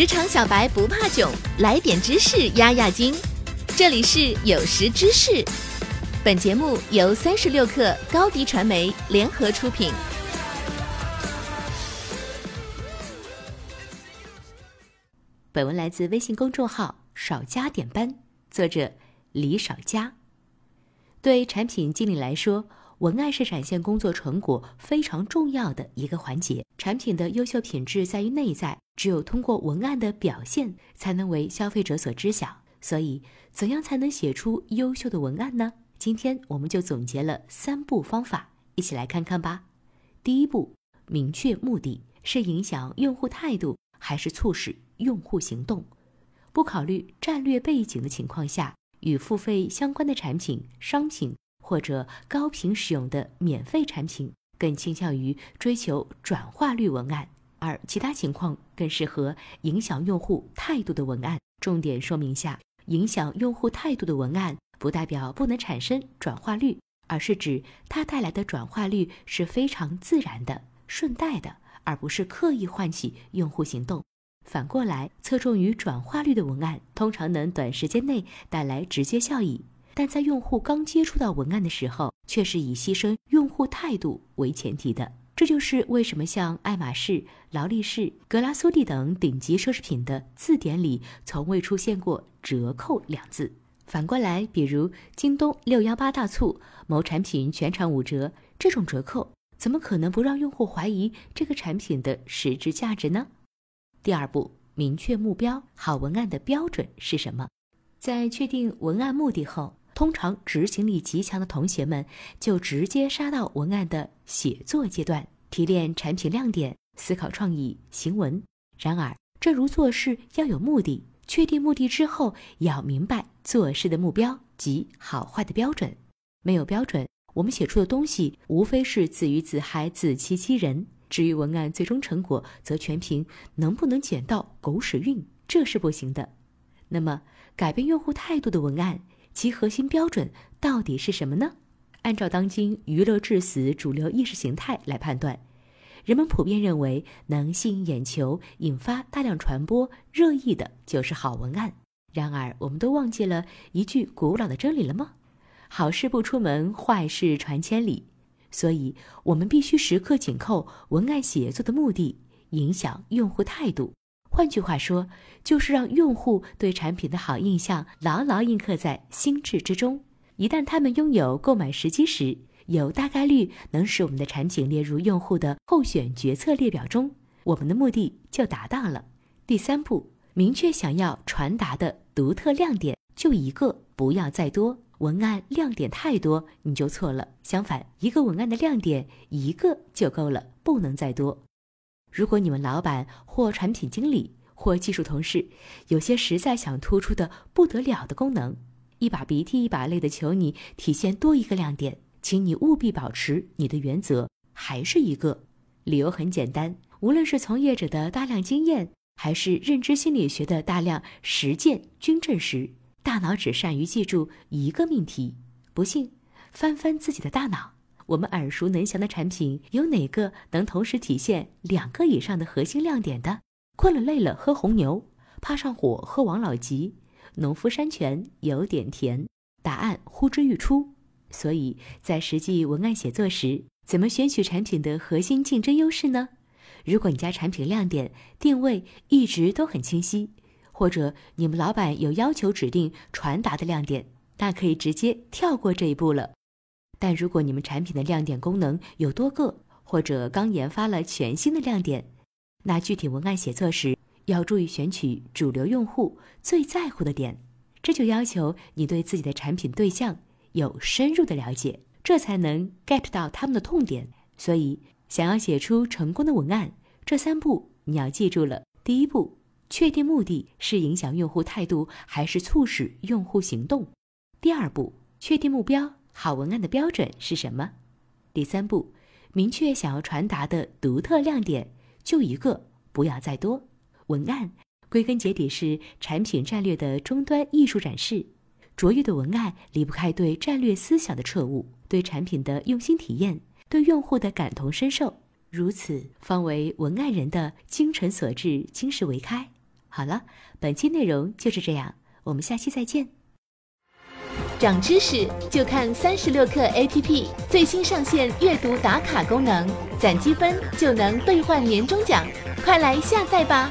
职场小白不怕囧，来点知识压压惊。这里是有识知识，本节目由三十六克高低传媒联合出品。本文来自微信公众号“少加点班”，作者李少佳。对产品经理来说，文案是展现工作成果非常重要的一个环节。产品的优秀品质在于内在，只有通过文案的表现，才能为消费者所知晓。所以，怎样才能写出优秀的文案呢？今天我们就总结了三步方法，一起来看看吧。第一步，明确目的，是影响用户态度，还是促使用户行动？不考虑战略背景的情况下，与付费相关的产品、商品。或者高频使用的免费产品更倾向于追求转化率文案，而其他情况更适合影响用户态度的文案。重点说明下，影响用户态度的文案不代表不能产生转化率，而是指它带来的转化率是非常自然的、顺带的，而不是刻意唤起用户行动。反过来，侧重于转化率的文案通常能短时间内带来直接效益。但在用户刚接触到文案的时候，却是以牺牲用户态度为前提的。这就是为什么像爱马仕、劳力士、格拉苏蒂等顶级奢侈品的字典里从未出现过“折扣”两字。反过来，比如京东六幺八大促，某产品全场五折，这种折扣怎么可能不让用户怀疑这个产品的实质价值呢？第二步，明确目标，好文案的标准是什么？在确定文案目的后。通常执行力极强的同学们就直接杀到文案的写作阶段，提炼产品亮点，思考创意行文。然而，正如做事要有目的，确定目的之后，要明白做事的目标及好坏的标准。没有标准，我们写出的东西无非是自娱自嗨、自欺欺人。至于文案最终成果，则全凭能不能捡到狗屎运，这是不行的。那么，改变用户态度的文案。其核心标准到底是什么呢？按照当今娱乐至死主流意识形态来判断，人们普遍认为能吸引眼球、引发大量传播热议的就是好文案。然而，我们都忘记了一句古老的真理了吗？好事不出门，坏事传千里。所以，我们必须时刻紧扣文案写作的目的，影响用户态度。换句话说，就是让用户对产品的好印象牢牢印刻在心智之中。一旦他们拥有购买时机时，有大概率能使我们的产品列入用户的候选决策列表中，我们的目的就达到了。第三步，明确想要传达的独特亮点，就一个，不要再多。文案亮点太多，你就错了。相反，一个文案的亮点一个就够了，不能再多。如果你们老板或产品经理或技术同事有些实在想突出的不得了的功能，一把鼻涕一把泪的求你体现多一个亮点，请你务必保持你的原则，还是一个。理由很简单，无论是从业者的大量经验，还是认知心理学的大量实践均证实，大脑只善于记住一个命题。不信，翻翻自己的大脑。我们耳熟能详的产品有哪个能同时体现两个以上的核心亮点的？困了累了喝红牛，怕上火喝王老吉，农夫山泉有点甜。答案呼之欲出。所以在实际文案写作时，怎么选取产品的核心竞争优势呢？如果你家产品亮点定位一直都很清晰，或者你们老板有要求指定传达的亮点，那可以直接跳过这一步了。但如果你们产品的亮点功能有多个，或者刚研发了全新的亮点，那具体文案写作时要注意选取主流用户最在乎的点，这就要求你对自己的产品对象有深入的了解，这才能 get 到他们的痛点。所以，想要写出成功的文案，这三步你要记住了。第一步，确定目的是影响用户态度还是促使用户行动；第二步，确定目标。好文案的标准是什么？第三步，明确想要传达的独特亮点，就一个，不要再多。文案归根结底是产品战略的终端艺术展示，卓越的文案离不开对战略思想的彻悟，对产品的用心体验，对用户的感同身受，如此方为文案人的精诚所至，金石为开。好了，本期内容就是这样，我们下期再见。长知识就看三十六课 APP 最新上线阅读打卡功能，攒积分就能兑换年终奖，快来下载吧！